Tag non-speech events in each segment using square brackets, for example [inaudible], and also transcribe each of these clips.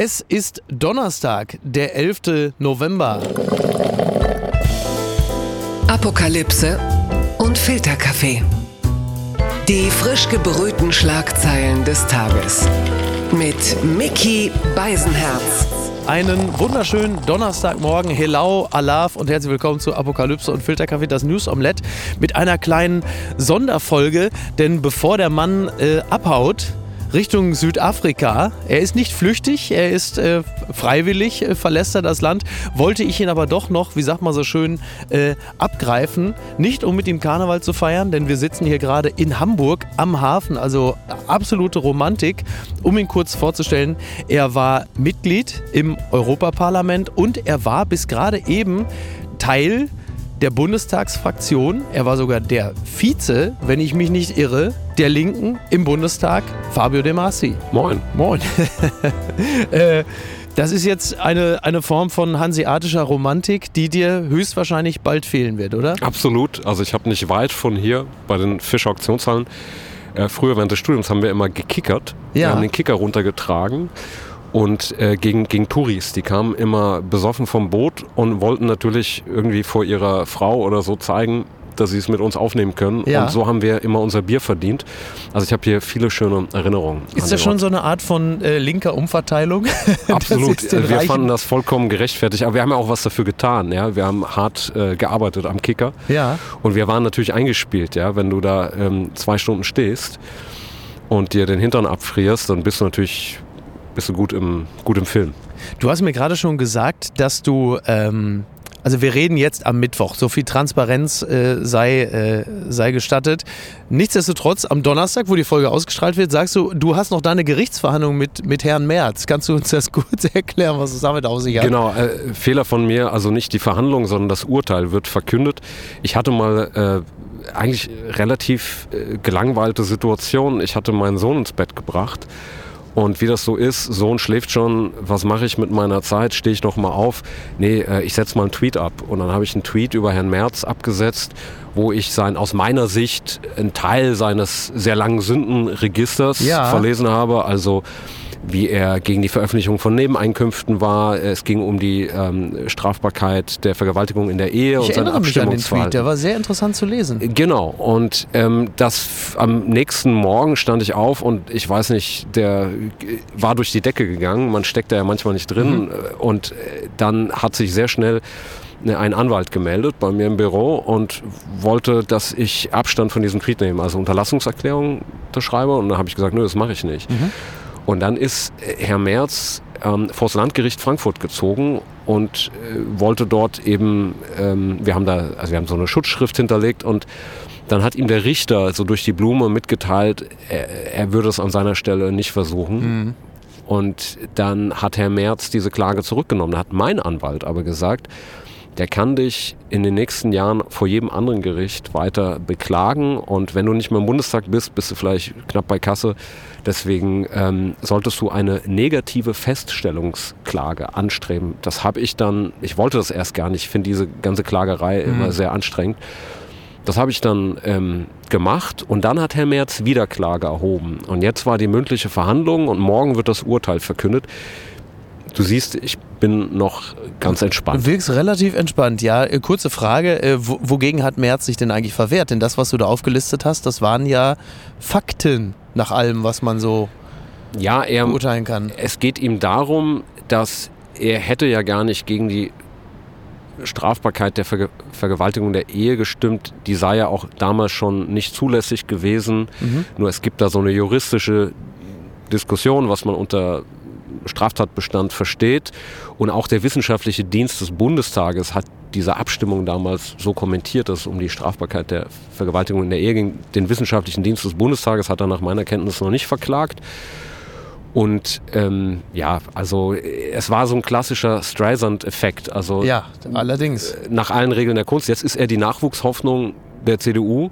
Es ist Donnerstag, der 11. November. Apokalypse und Filterkaffee. Die frisch gebrühten Schlagzeilen des Tages. Mit Mickey Beisenherz. Einen wunderschönen Donnerstagmorgen. Hello, Alaf und herzlich willkommen zu Apokalypse und Filterkaffee, das News Omelette mit einer kleinen Sonderfolge. Denn bevor der Mann äh, abhaut, Richtung Südafrika. Er ist nicht flüchtig, er ist äh, freiwillig, äh, verlässt er das Land. Wollte ich ihn aber doch noch, wie sagt man so schön, äh, abgreifen. Nicht um mit ihm Karneval zu feiern, denn wir sitzen hier gerade in Hamburg am Hafen, also absolute Romantik. Um ihn kurz vorzustellen, er war Mitglied im Europaparlament und er war bis gerade eben Teil der Bundestagsfraktion. Er war sogar der Vize, wenn ich mich nicht irre, der Linken im Bundestag, Fabio De Masi. Moin. Moin. [laughs] äh, das ist jetzt eine, eine Form von hanseatischer Romantik, die dir höchstwahrscheinlich bald fehlen wird, oder? Absolut. Also ich habe nicht weit von hier bei den Fischauktionshallen. Äh, früher während des Studiums haben wir immer gekickert. Ja. Wir haben den Kicker runtergetragen und äh, gegen, gegen Touris. Die kamen immer besoffen vom Boot und wollten natürlich irgendwie vor ihrer Frau oder so zeigen, dass sie es mit uns aufnehmen können. Ja. Und so haben wir immer unser Bier verdient. Also ich habe hier viele schöne Erinnerungen. Ist das schon Ort. so eine Art von äh, linker Umverteilung? [laughs] [laughs] Absolut. Wir Reichen- fanden das vollkommen gerechtfertigt. Aber wir haben ja auch was dafür getan. Ja? Wir haben hart äh, gearbeitet am Kicker. Ja. Und wir waren natürlich eingespielt. Ja? Wenn du da ähm, zwei Stunden stehst und dir den Hintern abfrierst, dann bist du natürlich bist du gut, im, gut im Film. Du hast mir gerade schon gesagt, dass du, ähm, also wir reden jetzt am Mittwoch, so viel Transparenz äh, sei, äh, sei gestattet. Nichtsdestotrotz, am Donnerstag, wo die Folge ausgestrahlt wird, sagst du, du hast noch deine Gerichtsverhandlung mit, mit Herrn Merz. Kannst du uns das [laughs] kurz erklären, was es damit auf sich hat? Genau, äh, Fehler von mir, also nicht die Verhandlung, sondern das Urteil wird verkündet. Ich hatte mal äh, eigentlich relativ äh, gelangweilte Situation. Ich hatte meinen Sohn ins Bett gebracht. Und wie das so ist, Sohn schläft schon, was mache ich mit meiner Zeit? Stehe ich noch mal auf? Nee, äh, ich setze mal einen Tweet ab. Und dann habe ich einen Tweet über Herrn Merz abgesetzt, wo ich sein, aus meiner Sicht einen Teil seines sehr langen Sündenregisters Ja. verlesen habe. Also wie er gegen die Veröffentlichung von Nebeneinkünften war. Es ging um die ähm, Strafbarkeit der Vergewaltigung in der Ehe ich und seine den Tweet, der war sehr interessant zu lesen. Genau, und ähm, das am nächsten Morgen stand ich auf und ich weiß nicht, der äh, war durch die Decke gegangen. Man steckt da ja manchmal nicht drin. äh, Und äh, dann hat sich sehr schnell ein Anwalt gemeldet bei mir im Büro und wollte, dass ich Abstand von diesem Tweet nehme, also Unterlassungserklärung unterschreibe. Und dann habe ich gesagt, nö, das mache ich nicht. Und dann ist äh, Herr Merz ähm, vor das Landgericht Frankfurt gezogen und äh, wollte dort eben, ähm, wir haben da, also wir haben so eine Schutzschrift hinterlegt und dann hat ihm der Richter so durch die Blume mitgeteilt, er, er würde es an seiner Stelle nicht versuchen. Und dann hat Herr Merz diese Klage zurückgenommen. Da hat mein Anwalt aber gesagt, der kann dich in den nächsten Jahren vor jedem anderen Gericht weiter beklagen. Und wenn du nicht mehr im Bundestag bist, bist du vielleicht knapp bei Kasse. Deswegen ähm, solltest du eine negative Feststellungsklage anstreben. Das habe ich dann, ich wollte das erst gar nicht. Ich finde diese ganze Klagerei immer sehr anstrengend. Das habe ich dann ähm, gemacht und dann hat Herr Merz wieder Klage erhoben. Und jetzt war die mündliche Verhandlung und morgen wird das Urteil verkündet. Du siehst, ich bin noch ganz Du entspannt. wirkst relativ entspannt, ja. Äh, Kurze Frage, äh, wo- wogegen hat Merz sich denn eigentlich verwehrt? Denn das, was du da aufgelistet hast, das waren ja Fakten nach allem, was man so Ja, er, beurteilen kann. es geht ihm darum, dass er hätte ja gar nicht gegen die Strafbarkeit der Verge Vergewaltigung der Ehe gestimmt. Die sei ja auch damals schon nicht zulässig gewesen. Nur es gibt da so eine juristische Diskussion, was man unter Straftatbestand versteht. Und auch der wissenschaftliche Dienst des Bundestages hat diese Abstimmung damals so kommentiert, dass es um die Strafbarkeit der Vergewaltigung in der Ehe ging. Den wissenschaftlichen Dienst des Bundestages hat er nach meiner Kenntnis noch nicht verklagt. Und ähm, ja, also äh, es war so ein klassischer Streisand-Effekt. Also Ja, allerdings. nach allen Regeln der Kunst. Jetzt ist er die Nachwuchshoffnung der CDU.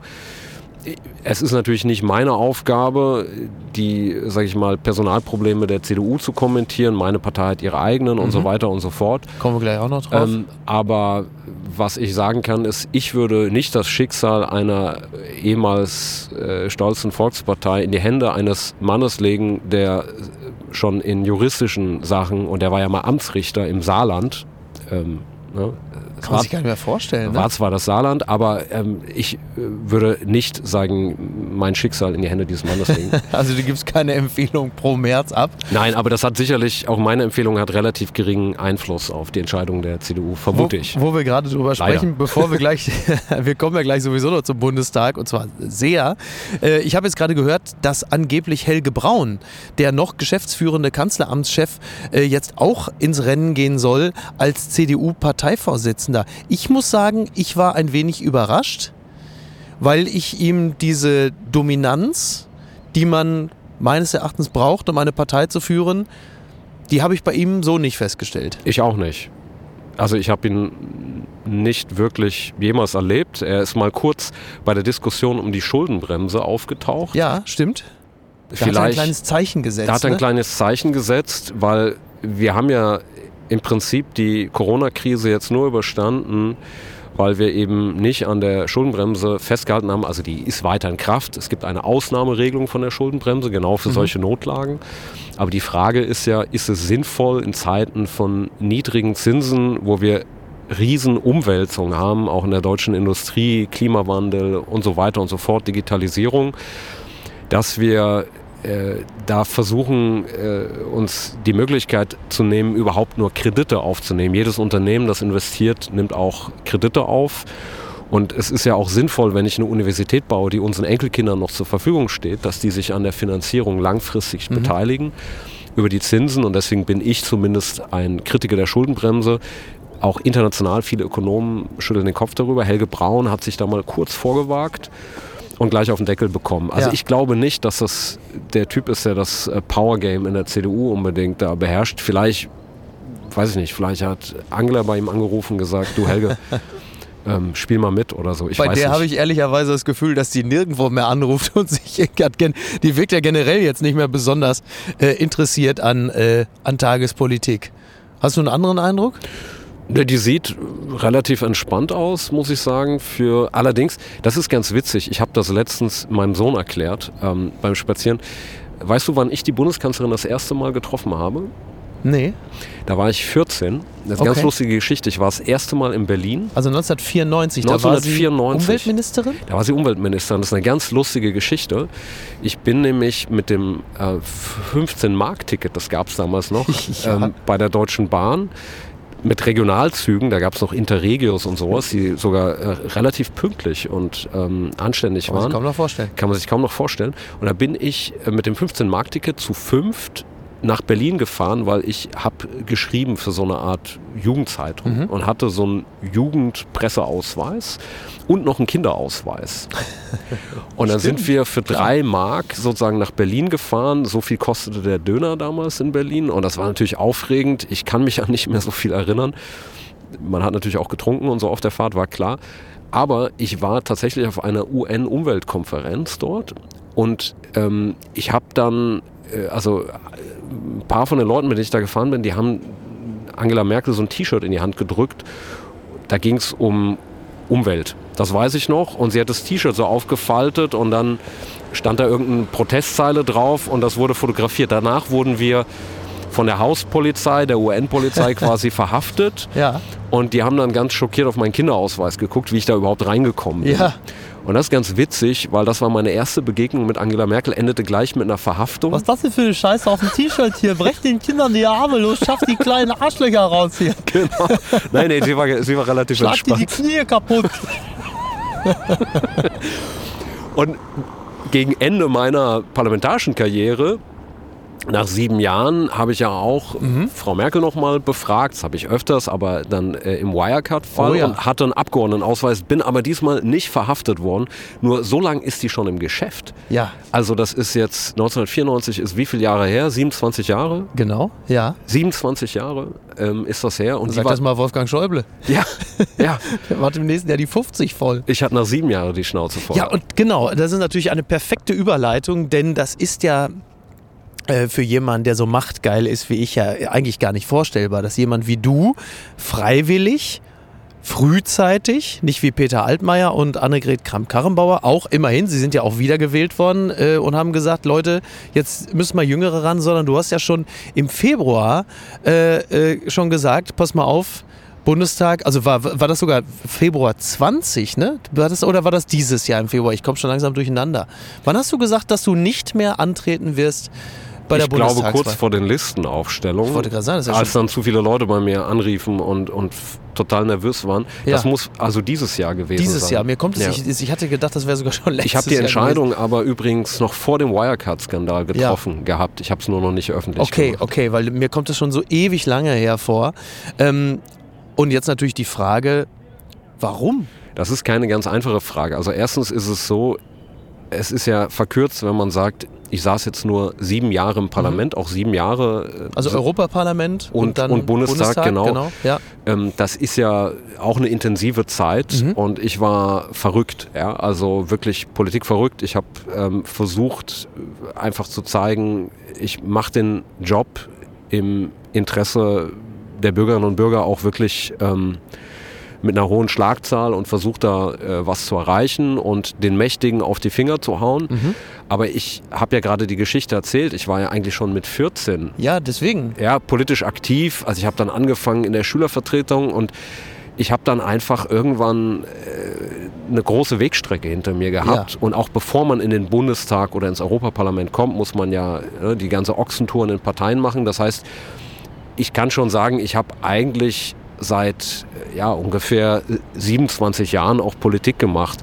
Es ist natürlich nicht meine Aufgabe, die, sage ich mal, Personalprobleme der CDU zu kommentieren. Meine Partei hat ihre eigenen und so weiter und so fort. Kommen wir gleich auch noch drauf. Ähm, aber was ich sagen kann, ist, ich würde nicht das Schicksal einer ehemals äh, stolzen Volkspartei in die Hände eines Mannes legen, der schon in juristischen Sachen und der war ja mal Amtsrichter im Saarland. Ähm, ne? Kann man sich gar nicht mehr vorstellen. War Ne? zwar das Saarland, aber ähm, ich äh, würde nicht sagen, mein Schicksal in die Hände dieses Mannes legen. [laughs] Also du gibst keine Empfehlung pro März ab. Nein, aber das hat sicherlich, auch meine Empfehlung hat relativ geringen Einfluss auf die Entscheidung der CDU, vermute wo, ich. Wo wir gerade drüber Leider. sprechen, bevor wir [laughs] gleich, [laughs] wir kommen ja gleich sowieso noch zum Bundestag und zwar sehr. Äh, ich habe jetzt gerade gehört, dass angeblich Helge Braun, der noch geschäftsführende Kanzleramtschef, äh, jetzt auch ins Rennen gehen soll als CDU-Parteivorsitzender. Ich muss sagen, ich war ein wenig überrascht, weil ich ihm diese Dominanz, die man meines Erachtens braucht, um eine Partei zu führen, die habe ich bei ihm so nicht festgestellt. Ich auch nicht. Also ich habe ihn nicht wirklich jemals erlebt. Er ist mal kurz bei der Diskussion um die Schuldenbremse aufgetaucht. Ja, stimmt. Da hat er ein Vielleicht kleines Zeichen gesetzt. da hat er ein ne? kleines Zeichen gesetzt, weil wir haben ja im Prinzip die Corona-Krise jetzt nur überstanden, weil wir eben nicht an der Schuldenbremse festgehalten haben. Also die ist weiter in Kraft. Es gibt eine Ausnahmeregelung von der Schuldenbremse, genau Mhm. für solche Notlagen. Aber die Frage ist ja, ist es sinnvoll in Zeiten von niedrigen Zinsen, wo wir riesen Umwälzungen haben, auch in der deutschen Industrie, Klimawandel und so weiter und so fort, Digitalisierung, dass wir äh, da versuchen, äh, uns die Möglichkeit zu nehmen, überhaupt nur Kredite aufzunehmen. Jedes Unternehmen, das investiert, nimmt auch Kredite auf. Und es ist ja auch sinnvoll, wenn ich eine Universität baue, die unseren Enkelkindern noch zur Verfügung steht, dass die sich an der Finanzierung langfristig beteiligen über die Zinsen. Und deswegen bin ich zumindest ein Kritiker der Schuldenbremse. Auch international, viele Ökonomen schütteln den Kopf darüber. Helge Braun hat sich da mal kurz vorgewagt und gleich auf den Deckel bekommen. Also Ja. ich glaube nicht, dass das der Typ ist, der das äh, Power Game in der CDU unbedingt da beherrscht. Vielleicht, weiß ich nicht, vielleicht hat Angela bei ihm angerufen und gesagt, du Helge, [laughs] ähm, spiel mal mit oder so. Ich Bei der habe ich ehrlicherweise das Gefühl, dass die nirgendwo mehr anruft [laughs] und sich gen- die wirkt ja generell jetzt nicht mehr besonders äh, interessiert an, äh, an Tagespolitik. Hast du einen anderen Eindruck? Ne, Die sieht relativ entspannt aus, muss ich sagen. Für allerdings, das ist ganz witzig. Ich habe das letztens meinem Sohn erklärt ähm, beim Spazieren. Weißt du, wann ich die Bundeskanzlerin das erste Mal getroffen habe? Nee. Da war ich 14. Das ist eine ganz Okay. lustige Geschichte. Ich war das erste Mal in Berlin. Also 1994, da 1994. war sie Umweltministerin? Da war sie Umweltministerin. Das ist eine ganz lustige Geschichte. Ich bin nämlich mit dem äh, 15-Mark-Ticket, das gab es damals noch, [laughs] Ja. ähm, bei der Deutschen Bahn mit Regionalzügen, da gab es noch Interregios und sowas, die sogar äh, relativ pünktlich und ähm, anständig Kann man sich waren. kaum noch vorstellen. Kann man sich kaum noch vorstellen. Und da bin ich äh, mit dem 15-Mark-Ticket zu fünft nach Berlin gefahren, weil ich habe geschrieben für so eine Art Jugendzeitung Mhm. und hatte so einen Jugendpresseausweis und noch einen Kinderausweis. [laughs] Und dann sind wir für drei Mark sozusagen nach Berlin gefahren. So viel kostete der Döner damals in Berlin. Und das war natürlich aufregend. Ich kann mich [laughs] an nicht mehr so viel erinnern. Man hat natürlich auch getrunken und so auf der Fahrt, war klar. Aber ich war tatsächlich auf einer UN-Umweltkonferenz dort. Und ähm, ich habe dann, äh, also ein paar von den Leuten, mit denen ich da gefahren bin, die haben Angela Merkel so ein T-Shirt in die Hand gedrückt. Da ging es um Umwelt. Das weiß ich noch. Und sie hat das T-Shirt so aufgefaltet und dann stand da irgendeine Protestzeile drauf und das wurde fotografiert. Danach wurden wir von der Hauspolizei, der UN-Polizei [laughs] quasi verhaftet. Ja. Und die haben dann ganz schockiert auf meinen Kinderausweis geguckt, wie ich da überhaupt reingekommen bin. Ja. Und das ist ganz witzig, weil das war meine erste Begegnung mit Angela Merkel, endete gleich mit einer Verhaftung. Was ist das denn für eine Scheiße auf dem T-Shirt hier? Brecht den Kindern die Arme los, schafft die kleinen Arschlöcher raus hier. [laughs] Genau. Nein, nee, sie war, sie war relativ Schlag dir die entspannt. Knie kaputt. Und gegen Ende meiner parlamentarischen Karriere, nach sieben Jahren, habe ich ja auch Mhm. Frau Merkel noch mal befragt. Das habe ich öfters, aber dann äh, im Wirecard-Fall Oh ja. und hatte einen Abgeordnetenausweis, bin aber diesmal nicht verhaftet worden. Nur so lange ist die schon im Geschäft. Ja, Also das ist jetzt 1994 ist wie viele Jahre her? 27 Jahre? genau. Ja. 27 Jahre ähm, ist das her. Und Sag war, das mal Wolfgang Schäuble. ja, [laughs] ja. Der macht im nächsten Jahr die 50 voll. Ich hatte nach sieben Jahren die Schnauze voll. Ja, und genau, das ist natürlich eine perfekte Überleitung, denn das ist ja für jemanden, der so machtgeil ist wie ich, ja eigentlich gar nicht vorstellbar, dass jemand wie du freiwillig frühzeitig, nicht wie Peter Altmaier und Annegret Kramp-Karrenbauer, auch immerhin, sie sind ja auch wiedergewählt worden äh, und haben gesagt, Leute, jetzt müssen wir Jüngere ran, sondern du hast ja schon im Februar äh, äh, schon gesagt, pass mal auf, Bundestag, also war, war das sogar Februar 20, ne? War das, oder war das dieses Jahr im Februar? Ich komme schon langsam durcheinander. Wann hast du gesagt, dass du nicht mehr antreten wirst bei der ich glaube kurz vor den Listenaufstellungen, sagen, ja als dann zu viele Leute bei mir anriefen und, und total nervös waren. Ja. Das muss also dieses Jahr gewesen Dieses sein. Jahr, mir kommt es, Ja. ich, ich hatte gedacht, das wäre sogar schon letztes Ich habe die Jahr Entscheidung aber übrigens noch vor dem Wirecard-Skandal getroffen gehabt. Ich habe es nur noch nicht öffentlich Okay, gemacht. okay, weil mir kommt es schon so ewig lange hervor. Ähm, und jetzt natürlich die Frage, warum? Das ist keine ganz einfache Frage. Also erstens ist es so, es ist ja verkürzt, wenn man sagt, ich saß jetzt nur sieben Jahre im Parlament, auch sieben Jahre. äh, Also so- Europaparlament und, Und- dann und Bundestag, genau. Ja. Ähm, das ist ja auch eine intensive Zeit Mhm. und ich war verrückt, ja, also wirklich Politik verrückt. Ich habe ähm, versucht, einfach zu zeigen, ich mache den Job im Interesse der Bürgerinnen und Bürger auch wirklich ähm, mit einer hohen Schlagzahl und versucht da äh, was zu erreichen und den Mächtigen auf die Finger zu hauen. Mhm. Aber ich habe ja gerade die Geschichte erzählt. Ich war ja eigentlich schon mit 14 ja, deswegen. ja, politisch aktiv. Also ich habe dann angefangen in der Schülervertretung und ich habe dann einfach irgendwann äh, eine große Wegstrecke hinter mir gehabt. Ja. Und auch bevor man in den Bundestag oder ins Europaparlament kommt, muss man ja äh, die ganze Ochsentour in den Parteien machen. Das heißt, ich kann schon sagen, ich habe eigentlich seit ja, ungefähr 27 Jahren auch Politik gemacht.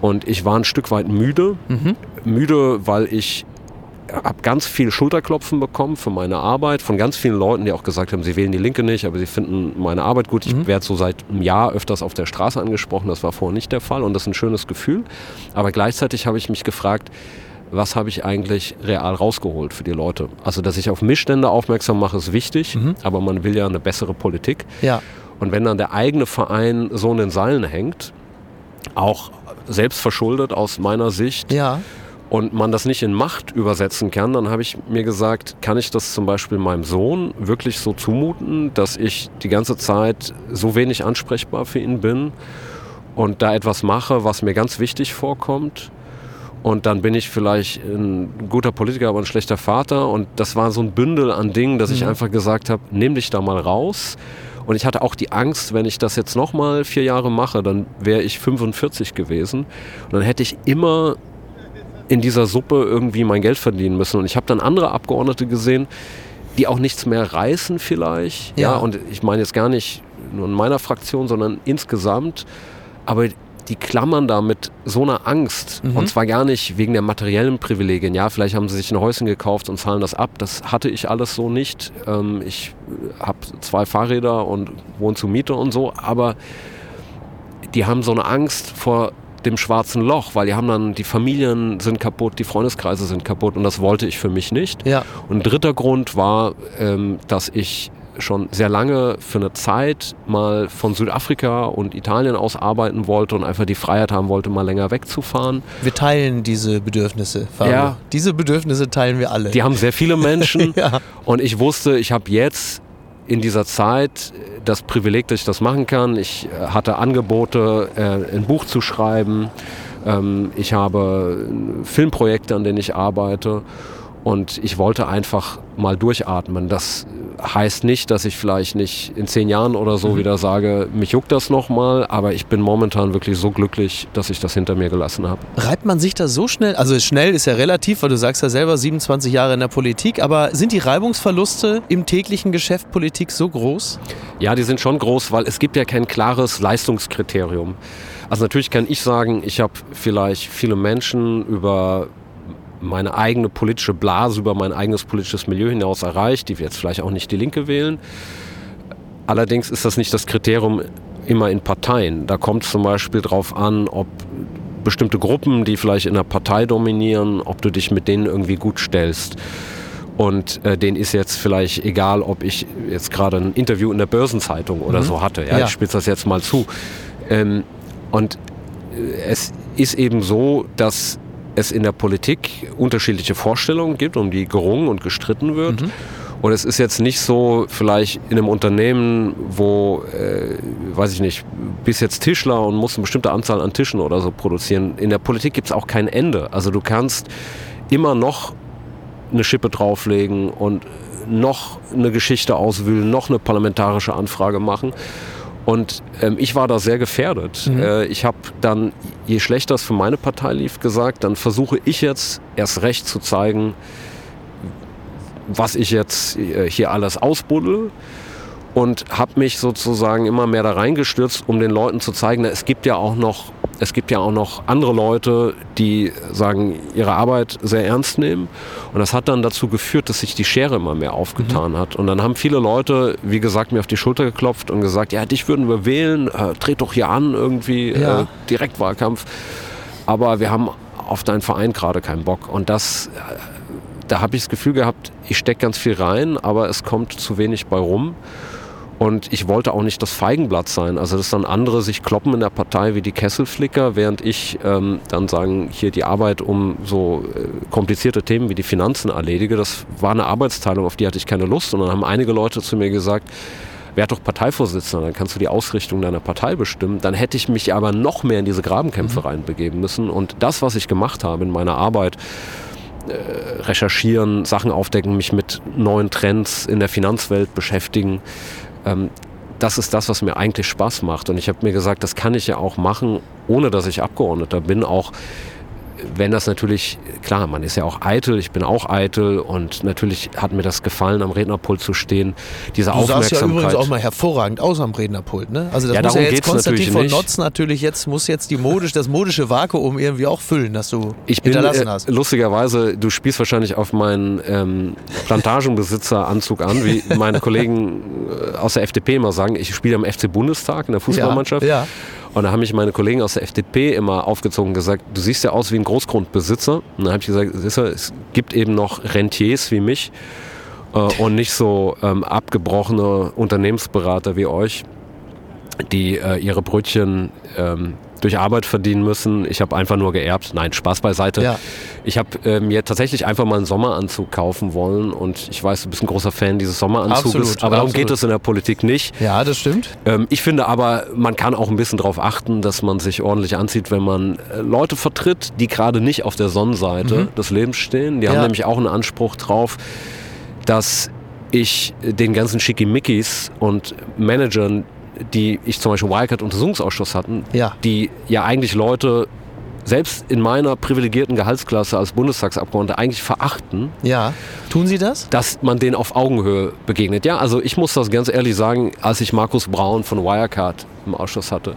Und ich war ein Stück weit müde. Mhm. Müde, weil ich habe ganz viel Schulterklopfen bekommen für meine Arbeit von ganz vielen Leuten, die auch gesagt haben, sie wählen die Linke nicht, aber sie finden meine Arbeit gut. Ich Mhm. werde so seit einem Jahr öfters auf der Straße angesprochen. Das war vorher nicht der Fall und das ist ein schönes Gefühl. Aber gleichzeitig habe ich mich gefragt, was habe ich eigentlich real rausgeholt für die Leute? Also, dass ich auf Missstände aufmerksam mache, ist wichtig, Mhm. aber man will ja eine bessere Politik. Ja. Und wenn dann der eigene Verein so in den Seilen hängt, auch selbst verschuldet aus meiner Sicht, Ja. und man das nicht in Macht übersetzen kann, dann habe ich mir gesagt, kann ich das zum Beispiel meinem Sohn wirklich so zumuten, dass ich die ganze Zeit so wenig ansprechbar für ihn bin und da etwas mache, was mir ganz wichtig vorkommt. Und dann bin ich vielleicht ein guter Politiker, aber ein schlechter Vater. Und das war so ein Bündel an Dingen, dass ich Mhm. einfach gesagt habe, nimm dich da mal raus. Und ich hatte auch die Angst, wenn ich das jetzt nochmal vier Jahre mache, dann wäre ich 45 gewesen. Und dann hätte ich immer in dieser Suppe irgendwie mein Geld verdienen müssen. Und ich habe dann andere Abgeordnete gesehen, die auch nichts mehr reißen vielleicht. Ja. Ja. und ich meine jetzt gar nicht nur in meiner Fraktion, sondern insgesamt. Aber die klammern da mit so einer Angst. Mhm. Und zwar gar nicht wegen der materiellen Privilegien. Ja, vielleicht haben sie sich ein Häuschen gekauft und zahlen das ab. Das hatte ich alles so nicht. Ähm, ich habe zwei Fahrräder und wohne zur Miete und so. Aber die haben so eine Angst vor dem schwarzen Loch, weil die haben dann, die Familien sind kaputt, die Freundeskreise sind kaputt und das wollte ich für mich nicht. Ja. Und ein dritter Grund war, ähm, dass ich schon sehr lange für eine Zeit mal von Südafrika und Italien aus arbeiten wollte und einfach die Freiheit haben wollte, mal länger wegzufahren. Wir teilen diese Bedürfnisse. Fabio. Ja. Diese Bedürfnisse teilen wir alle. Die haben sehr viele [laughs] Menschen Ja. und ich wusste, ich habe jetzt in dieser Zeit das Privileg, dass ich das machen kann. Ich äh, hatte Angebote, äh, ein Buch zu schreiben. Ähm, ich habe äh, Filmprojekte, an denen ich arbeite. Und ich wollte einfach mal durchatmen. Das heißt nicht, dass ich vielleicht nicht in zehn Jahren oder so wieder sage, mich juckt das nochmal, aber ich bin momentan wirklich so glücklich, dass ich das hinter mir gelassen habe. Reibt man sich da so schnell? Also schnell ist ja relativ, weil du sagst ja selber 27 Jahre in der Politik, aber sind die Reibungsverluste im täglichen Geschäft Politik so groß? Ja, die sind schon groß, weil es gibt ja kein klares Leistungskriterium. Also natürlich kann ich sagen, ich habe vielleicht viele Menschen über meine eigene politische Blase, über mein eigenes politisches Milieu hinaus erreicht, die jetzt vielleicht auch nicht die Linke wählen. Allerdings ist das nicht das Kriterium immer in Parteien. Da kommt es zum Beispiel darauf an, ob bestimmte Gruppen, die vielleicht in der Partei dominieren, ob du dich mit denen irgendwie gut stellst. Und äh, denen ist jetzt vielleicht egal, ob ich jetzt gerade ein Interview in der Börsenzeitung oder Mhm. so hatte. Ja, Ja. Ich spitze das jetzt mal zu. Ähm, und äh, es ist eben so, dass es in der Politik unterschiedliche Vorstellungen gibt, um die gerungen und gestritten wird. Und es ist jetzt nicht so, vielleicht in einem Unternehmen, wo, äh, weiß ich nicht, bis jetzt Tischler und muss eine bestimmte Anzahl an Tischen oder so produzieren. In der Politik gibt es auch kein Ende. Also du kannst immer noch eine Schippe drauflegen und noch eine Geschichte auswühlen, noch eine parlamentarische Anfrage machen. Und ähm, ich war da sehr gefährdet. Mhm. Äh, ich habe dann, je schlechter es für meine Partei lief, gesagt, dann versuche ich jetzt erst recht zu zeigen, was ich jetzt äh, hier alles ausbuddel und habe mich sozusagen immer mehr da reingestürzt, um den Leuten zu zeigen, es gibt ja auch noch es gibt ja auch noch andere Leute, die sagen, ihre Arbeit sehr ernst nehmen. Und das hat dann dazu geführt, dass sich die Schere immer mehr aufgetan mhm. hat. Und dann haben viele Leute, wie gesagt, mir auf die Schulter geklopft und gesagt, ja, dich würden wir wählen, äh, tret doch hier an, irgendwie ja. äh, Direktwahlkampf. Aber wir haben auf deinen Verein gerade keinen Bock. Und das, äh, da habe ich das Gefühl gehabt, ich stecke ganz viel rein, aber es kommt zu wenig bei rum. Und ich wollte auch nicht das Feigenblatt sein. Also dass dann andere sich kloppen in der Partei wie die Kesselflicker, während ich ähm, dann sagen, hier die Arbeit um so äh, komplizierte Themen wie die Finanzen erledige. Das war eine Arbeitsteilung, auf die hatte ich keine Lust. Und dann haben einige Leute zu mir gesagt, werd doch Parteivorsitzender, dann kannst du die Ausrichtung deiner Partei bestimmen. Dann hätte ich mich aber noch mehr in diese Grabenkämpfe mhm. reinbegeben müssen. Und das, was ich gemacht habe in meiner Arbeit, äh, recherchieren, Sachen aufdecken, mich mit neuen Trends in der Finanzwelt beschäftigen, ähm, das ist das, was mir eigentlich Spaß macht. Und ich habe mir gesagt, das kann ich ja auch machen, ohne dass ich Abgeordneter bin, auch wenn das natürlich, klar, man ist ja auch eitel, ich bin auch eitel und natürlich hat mir das gefallen, am Rednerpult zu stehen. Diese du Aufmerksamkeit. sahst ja übrigens auch mal hervorragend aus am Rednerpult, ne? Also das ja, muss ja jetzt Konstantin von. Notz natürlich jetzt, muss jetzt die modisch, das modische Vakuum irgendwie auch füllen, das du ich bin, hinterlassen äh, hast. Lustigerweise, du spielst wahrscheinlich auf meinen ähm, Plantagenbesitzeranzug an, wie meine Kollegen äh, aus der FDP immer sagen, ich spiele am FC Bundestag in der Fußballmannschaft. Ja, ja. Und da haben mich meine Kollegen aus der FDP immer aufgezogen und gesagt, du siehst ja aus wie ein Großgrundbesitzer. Und dann habe ich gesagt, es gibt eben noch Rentiers wie mich äh, und nicht so ähm, abgebrochene Unternehmensberater wie euch, die äh, ihre Brötchen ähm, durch Arbeit verdienen müssen. Ich habe einfach nur geerbt. Nein, Spaß beiseite. Ja. Ich habe äh, mir tatsächlich einfach mal einen Sommeranzug kaufen wollen und ich weiß, du bist ein großer Fan dieses Sommeranzuges, Absolut, aber darum absolut. geht es in der Politik nicht. Ja, das stimmt. Ähm, ich finde aber, man kann auch ein bisschen darauf achten, dass man sich ordentlich anzieht, wenn man äh, Leute vertritt, die gerade nicht auf der Sonnenseite Mhm. des Lebens stehen. Die Ja. haben nämlich auch einen Anspruch drauf, dass ich den ganzen Schickimickis und Managern, die ich zum Beispiel Wirecard Untersuchungsausschuss hatten, Ja. die ja eigentlich Leute selbst in meiner privilegierten Gehaltsklasse als Bundestagsabgeordneter eigentlich verachten, Ja. Tun Sie das? dass man denen auf Augenhöhe begegnet. Ja, also ich muss das ganz ehrlich sagen, als ich Markus Braun von Wirecard im Ausschuss hatte,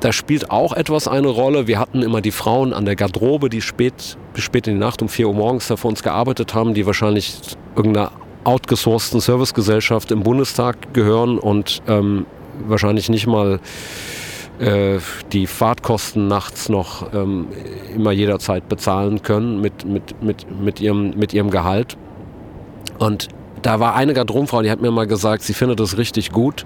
da spielt auch etwas eine Rolle. Wir hatten immer die Frauen an der Garderobe, die spät, bis spät in die Nacht um 4 Uhr morgens da für uns gearbeitet haben, die wahrscheinlich irgendeiner outgesourceten Servicegesellschaft im Bundestag gehören und ähm, wahrscheinlich nicht mal äh, die Fahrtkosten nachts noch ähm, immer jederzeit bezahlen können mit, mit, mit, mit, ihrem, mit ihrem Gehalt. Und da war eine Garderobenfrau, die hat mir mal gesagt, sie findet es richtig gut,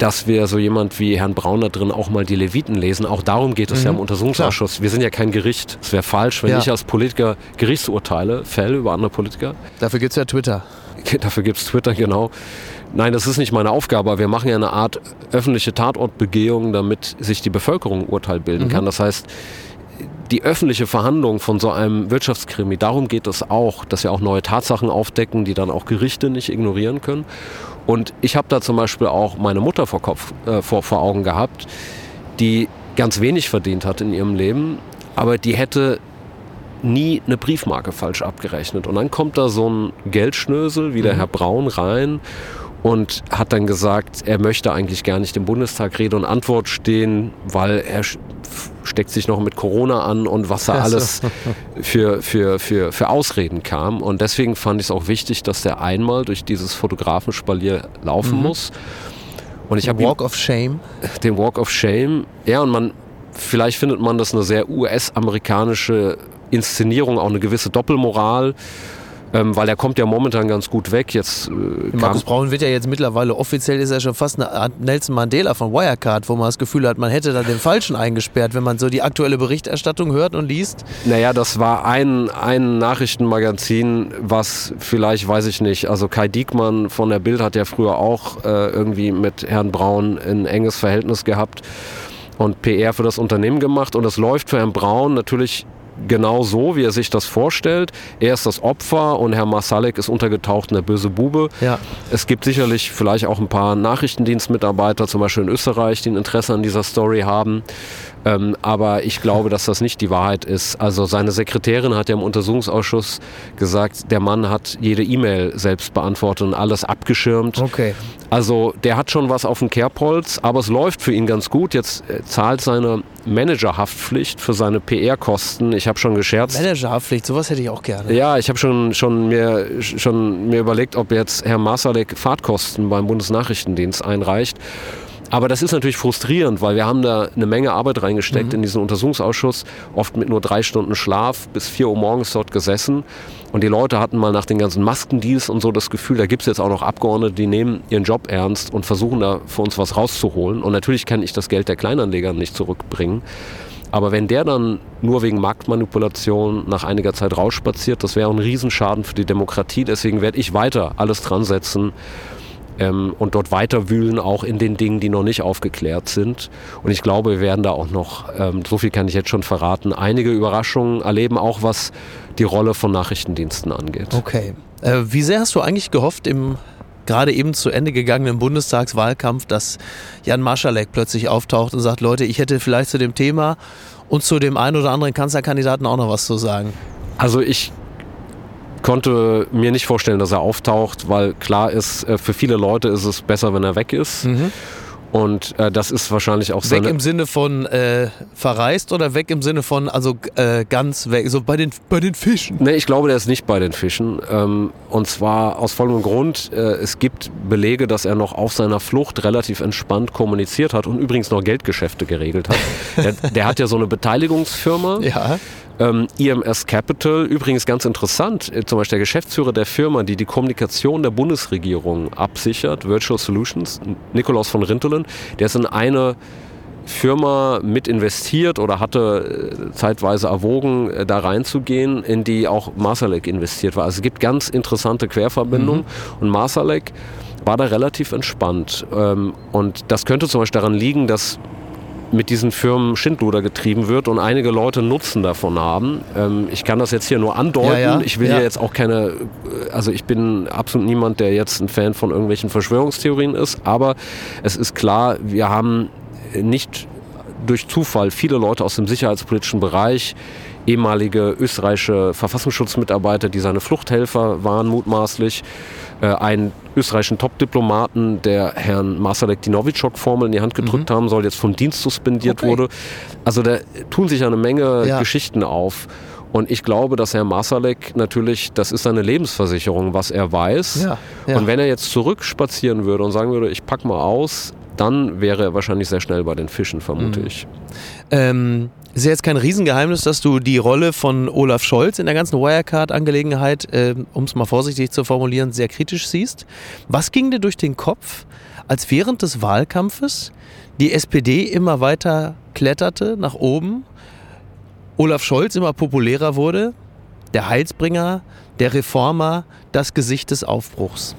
dass wir so jemand wie Herrn Braun da drin auch mal die Leviten lesen. Auch darum geht es ja im Untersuchungsausschuss. Wir sind ja kein Gericht. Es wäre falsch, wenn Ja. ich als Politiker Gerichtsurteile fälle über andere Politiker. Dafür gibt es ja Twitter. Dafür gibt es Twitter, genau. Nein, das ist nicht meine Aufgabe. aber Wir machen ja eine Art öffentliche Tatortbegehung, damit sich die Bevölkerung ein Urteil bilden kann. Das heißt, die öffentliche Verhandlung von so einem Wirtschaftskrimi, darum geht es auch, dass wir auch neue Tatsachen aufdecken, die dann auch Gerichte nicht ignorieren können. Und ich habe da zum Beispiel auch meine Mutter vor, Kopf, äh, vor, vor Augen gehabt, die ganz wenig verdient hat in ihrem Leben, aber die hätte nie eine Briefmarke falsch abgerechnet. Und dann kommt da so ein Geldschnösel wie der Herr Braun rein und hat dann gesagt, er möchte eigentlich gar nicht im Bundestag Rede und Antwort stehen, weil er steckt sich noch mit Corona an und was da alles für, für, für, für Ausreden kam. Und deswegen fand ich es auch wichtig, dass der einmal durch dieses Fotografenspalier laufen muss. Und ich habe Walk of Shame. den Walk of Shame. Ja, und man, vielleicht findet man das eine sehr US-amerikanische Inszenierung, auch eine gewisse Doppelmoral. Ähm, weil er kommt ja momentan ganz gut weg. Jetzt, äh, Markus Braun wird ja jetzt mittlerweile, offiziell ist er schon fast eine Art Nelson Mandela von Wirecard, wo man das Gefühl hat, man hätte da den Falschen eingesperrt, wenn man so die aktuelle Berichterstattung hört und liest. Naja, das war ein, ein Nachrichtenmagazin, was vielleicht, weiß ich nicht, also Kai Diekmann von der Bild hat ja früher auch äh, irgendwie mit Herrn Braun ein enges Verhältnis gehabt und PR für das Unternehmen gemacht und es läuft für Herrn Braun natürlich genau so, wie er sich das vorstellt. Er ist das Opfer und Herr Masalek ist untergetaucht in der böse Bube. Ja. Es gibt sicherlich vielleicht auch ein paar Nachrichtendienstmitarbeiter, zum Beispiel in Österreich, die ein Interesse an dieser Story haben. Ähm, aber ich glaube, dass das nicht die Wahrheit ist. Also seine Sekretärin hat ja im Untersuchungsausschuss gesagt, der Mann hat jede E-Mail selbst beantwortet und alles abgeschirmt. Okay. Also der hat schon was auf dem Kerbholz, aber es läuft für ihn ganz gut. Jetzt äh, zahlt seine Managerhaftpflicht für seine PR-Kosten. Ich habe schon gescherzt. Managerhaftpflicht, sowas hätte ich auch gerne. Ja, ich habe schon, schon, mir, schon mir überlegt, ob jetzt Herr Masalek Fahrtkosten beim Bundesnachrichtendienst einreicht. Aber das ist natürlich frustrierend, weil wir haben da eine Menge Arbeit reingesteckt mhm. in diesen Untersuchungsausschuss, oft mit nur drei Stunden Schlaf, bis vier Uhr morgens dort gesessen. Und die Leute hatten mal nach den ganzen Maskendeals und so das Gefühl, da gibt es jetzt auch noch Abgeordnete, die nehmen ihren Job ernst und versuchen da für uns was rauszuholen. Und natürlich kann ich das Geld der Kleinanleger nicht zurückbringen. Aber wenn der dann nur wegen Marktmanipulation nach einiger Zeit rausspaziert, das wäre ein Riesenschaden für die Demokratie. Deswegen werde ich weiter alles dran setzen, ähm, und dort weiterwühlen, auch in den Dingen, die noch nicht aufgeklärt sind. Und ich glaube, wir werden da auch noch, ähm, so viel kann ich jetzt schon verraten, einige Überraschungen erleben, auch was die Rolle von Nachrichtendiensten angeht. Okay. Äh, wie sehr hast du eigentlich gehofft im gerade eben zu Ende gegangenen Bundestagswahlkampf, dass Jan Marschalek plötzlich auftaucht und sagt, Leute, ich hätte vielleicht zu dem Thema und zu dem einen oder anderen Kanzlerkandidaten auch noch was zu sagen? Also ich konnte mir nicht vorstellen, dass er auftaucht, weil klar ist, äh, für viele Leute ist es besser, wenn er weg ist. Mhm. Und äh, das ist wahrscheinlich auch Weg im Sinne von äh, verreist oder weg im Sinne von, also äh, ganz weg, so bei den, bei den Fischen? Nee, ich glaube, der ist nicht bei den Fischen. Ähm, und zwar aus folgendem Grund, äh, es gibt Belege, dass er noch auf seiner Flucht relativ entspannt kommuniziert hat und übrigens noch Geldgeschäfte geregelt hat. [laughs] der, der hat ja so eine Beteiligungsfirma. Ja. Ähm, EMS Capital, übrigens ganz interessant, äh, zum Beispiel der Geschäftsführer der Firma, die die Kommunikation der Bundesregierung absichert, Virtual Solutions, Nikolaus von Rintelen, der ist in eine Firma mit investiert oder hatte äh, zeitweise erwogen, äh, da reinzugehen, in die auch Masalek investiert war. Also es gibt ganz interessante Querverbindungen mhm. und Masalek war da relativ entspannt. Ähm, und das könnte zum Beispiel daran liegen, dass mit diesen Firmen Schindluder getrieben wird und einige Leute Nutzen davon haben. Ähm, ich kann das jetzt hier nur andeuten. Ja, ja. Ich will ja. jetzt auch keine, äh, also ich bin absolut niemand, der jetzt ein Fan von irgendwelchen Verschwörungstheorien ist, aber es ist klar, wir haben nicht durch Zufall viele Leute aus dem sicherheitspolitischen Bereich, ehemalige österreichische Verfassungsschutzmitarbeiter, die seine Fluchthelfer waren mutmaßlich, äh, einen österreichischen Top-Diplomaten, der Herrn Marsalek die Novichok-Formel in die Hand gedrückt mhm. haben soll, jetzt vom Dienst suspendiert okay. wurde. Also da tun sich eine Menge ja. Geschichten auf. Und ich glaube, dass Herr Masalek natürlich, das ist seine Lebensversicherung, was er weiß. Ja, ja. Und wenn er jetzt zurückspazieren würde und sagen würde, ich pack mal aus, dann wäre er wahrscheinlich sehr schnell bei den Fischen, vermute mhm. ich. Ähm, ist ja jetzt kein Riesengeheimnis, dass du die Rolle von Olaf Scholz in der ganzen Wirecard-Angelegenheit, äh, um es mal vorsichtig zu formulieren, sehr kritisch siehst. Was ging dir durch den Kopf, als während des Wahlkampfes die SPD immer weiter kletterte nach oben, Olaf Scholz immer populärer wurde, der Heilsbringer, der Reformer, das Gesicht des Aufbruchs?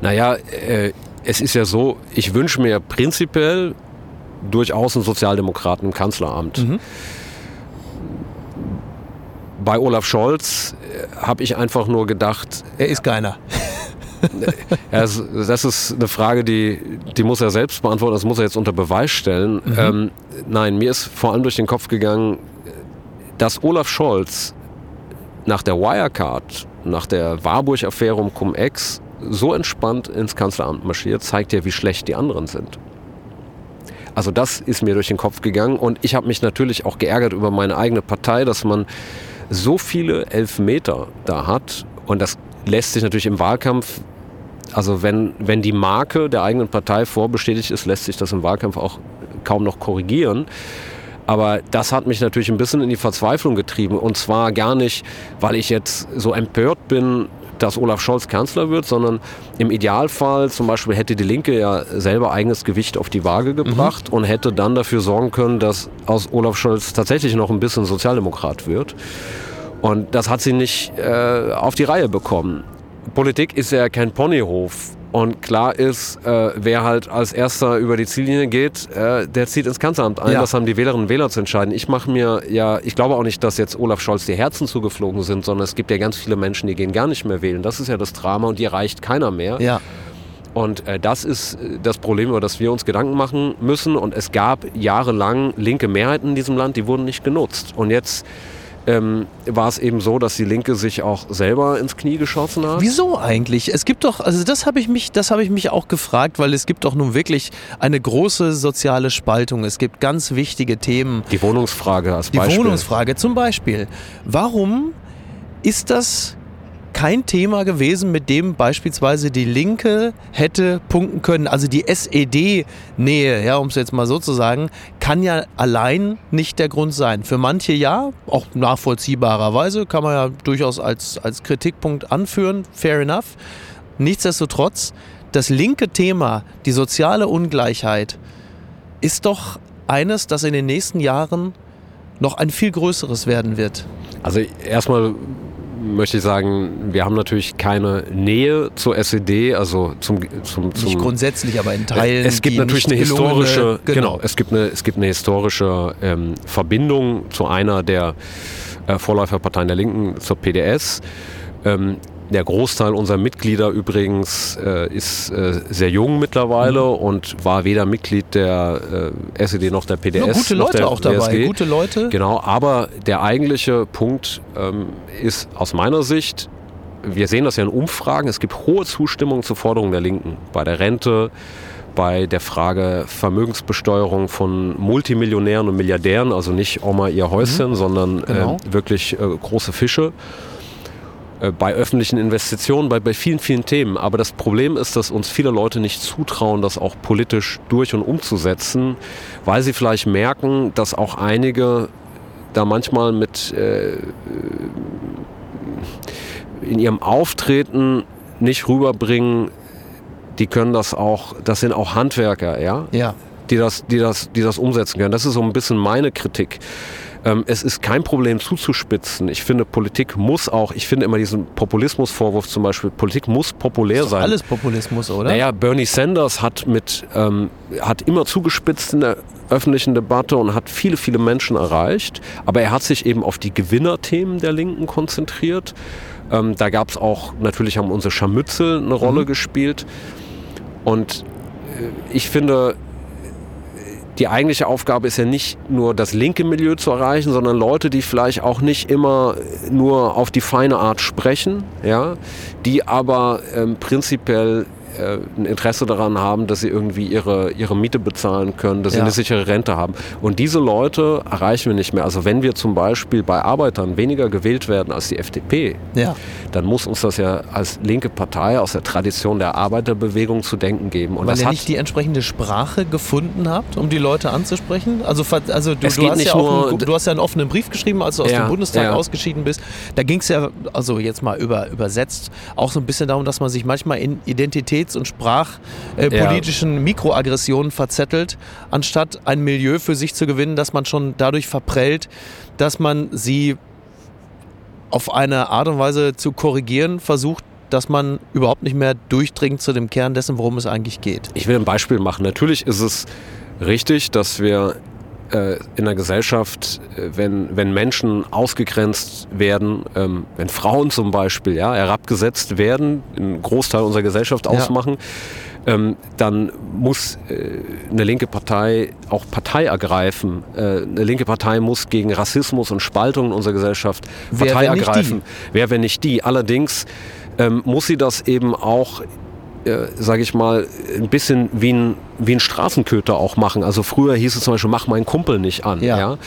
Naja, äh, es ist ja so, ich wünsche mir prinzipiell durchaus einen Sozialdemokraten im Kanzleramt. Mhm. Bei Olaf Scholz äh, habe ich einfach nur gedacht. Er ist keiner. [laughs] das ist eine Frage, die, die muss er selbst beantworten, das muss er jetzt unter Beweis stellen. Mhm. Ähm, nein, mir ist vor allem durch den Kopf gegangen, dass Olaf Scholz nach der Wirecard, nach der Warburg-Affäre um Cum-Ex so entspannt ins Kanzleramt marschiert, zeigt ja, wie schlecht die anderen sind. Also das ist mir durch den Kopf gegangen und ich habe mich natürlich auch geärgert über meine eigene Partei, dass man so viele Elfmeter da hat und das lässt sich natürlich im Wahlkampf, also wenn, wenn die Marke der eigenen Partei vorbestätigt ist, lässt sich das im Wahlkampf auch kaum noch korrigieren. Aber das hat mich natürlich ein bisschen in die Verzweiflung getrieben. Und zwar gar nicht, weil ich jetzt so empört bin, dass Olaf Scholz Kanzler wird, sondern im Idealfall zum Beispiel hätte die Linke ja selber eigenes Gewicht auf die Waage gebracht mhm. und hätte dann dafür sorgen können, dass aus Olaf Scholz tatsächlich noch ein bisschen Sozialdemokrat wird. Und das hat sie nicht äh, auf die Reihe bekommen. Politik ist ja kein Ponyhof. Und klar ist, äh, wer halt als erster über die Ziellinie geht, äh, der zieht ins Kanzleramt ein. Ja. Das haben die Wählerinnen und Wähler zu entscheiden. Ich mache mir ja, ich glaube auch nicht, dass jetzt Olaf Scholz die Herzen zugeflogen sind, sondern es gibt ja ganz viele Menschen, die gehen gar nicht mehr wählen. Das ist ja das Drama und die erreicht keiner mehr. Ja. Und äh, das ist äh, das Problem, über das wir uns Gedanken machen müssen. Und es gab jahrelang linke Mehrheiten in diesem Land, die wurden nicht genutzt. Und jetzt ähm, war es eben so, dass die Linke sich auch selber ins Knie geschossen hat. Wieso eigentlich? Es gibt doch, also das habe ich mich, das habe ich mich auch gefragt, weil es gibt doch nun wirklich eine große soziale Spaltung. Es gibt ganz wichtige Themen. Die Wohnungsfrage als Beispiel. Die Wohnungsfrage zum Beispiel. Warum ist das kein Thema gewesen, mit dem beispielsweise die Linke hätte punkten können. Also die SED-Nähe, ja, um es jetzt mal so zu sagen, kann ja allein nicht der Grund sein. Für manche ja, auch nachvollziehbarerweise, kann man ja durchaus als, als Kritikpunkt anführen, fair enough. Nichtsdestotrotz, das linke Thema, die soziale Ungleichheit, ist doch eines, das in den nächsten Jahren noch ein viel größeres werden wird. Also erstmal möchte ich sagen, wir haben natürlich keine Nähe zur SED, also zum, zum, zum nicht grundsätzlich, aber in Teilen. Es gibt natürlich eine historische, genau. genau. es gibt eine, es gibt eine historische ähm, Verbindung zu einer der äh, Vorläuferparteien der Linken, zur PDS. Ähm, der Großteil unserer Mitglieder übrigens äh, ist äh, sehr jung mittlerweile mhm. und war weder Mitglied der äh, SED noch der PDS. Nur gute Leute auch dabei, WSG. gute Leute. Genau, aber der eigentliche Punkt ähm, ist aus meiner Sicht, wir sehen das ja in Umfragen, es gibt hohe Zustimmung zur Forderung der Linken bei der Rente, bei der Frage Vermögensbesteuerung von Multimillionären und Milliardären, also nicht Oma ihr Häuschen, mhm. sondern genau. äh, wirklich äh, große Fische. Äh, bei öffentlichen Investitionen, bei, bei vielen, vielen Themen. Aber das Problem ist, dass uns viele Leute nicht zutrauen, das auch politisch durch und umzusetzen, weil sie vielleicht merken, dass auch einige da manchmal mit äh, in ihrem Auftreten nicht rüberbringen, die können das auch, das sind auch Handwerker, ja? Ja. Die das, die das, die das umsetzen können. Das ist so ein bisschen meine Kritik. Ähm, es ist kein Problem zuzuspitzen. Ich finde, Politik muss auch, ich finde immer diesen Populismusvorwurf zum Beispiel, Politik muss populär ist sein. Alles Populismus, oder? Naja, Bernie Sanders hat mit, ähm, hat immer zugespitzt in der öffentlichen Debatte und hat viele, viele Menschen erreicht. Aber er hat sich eben auf die Gewinnerthemen der Linken konzentriert. Ähm, da gab es auch, natürlich haben unsere Scharmützel eine Rolle mhm. gespielt. Und äh, ich finde, die eigentliche Aufgabe ist ja nicht nur das linke Milieu zu erreichen, sondern Leute, die vielleicht auch nicht immer nur auf die feine Art sprechen, ja, die aber ähm, prinzipiell äh, ein Interesse daran haben, dass sie irgendwie ihre, ihre Miete bezahlen können, dass ja. sie eine sichere Rente haben. Und diese Leute erreichen wir nicht mehr. Also wenn wir zum Beispiel bei Arbeitern weniger gewählt werden als die FDP, ja. dann muss uns das ja als linke Partei aus der Tradition der Arbeiterbewegung zu denken geben. Und Weil ihr nicht die entsprechende Sprache gefunden habt, um die Leute anzusprechen? Also, also du, du, hast ja einen, du, hast ja einen, offenen Brief geschrieben, als du aus ja, dem Bundestag ausgeschieden bist. Da ging es ja, also jetzt mal über, übersetzt, auch so ein bisschen darum, dass man sich manchmal in Identität Identitäts- und sprachpolitischen äh, Mikroaggressionen verzettelt, anstatt ein Milieu für sich zu gewinnen, das man schon dadurch verprellt, dass man sie auf eine Art und Weise zu korrigieren versucht, dass man überhaupt nicht mehr durchdringt zu dem Kern dessen, worum es eigentlich geht. Ich will ein Beispiel machen. Natürlich ist es richtig, dass wir äh, in der Gesellschaft, äh, wenn, wenn Menschen ausgegrenzt werden, ähm, wenn Frauen zum Beispiel ja, herabgesetzt werden, einen Großteil unserer Gesellschaft ausmachen, ja. ähm, dann muss äh, eine linke Partei auch Partei ergreifen. Äh, eine linke Partei muss gegen Rassismus und Spaltung in unserer Gesellschaft Partei Wer, ergreifen. Wer, wenn nicht die? Allerdings ähm, muss sie das eben auch äh, sage ich mal, ein bisschen wie ein, wie ein Straßenköter auch machen. Also früher hieß es zum Beispiel, mach meinen Kumpel nicht an. Ja. ja.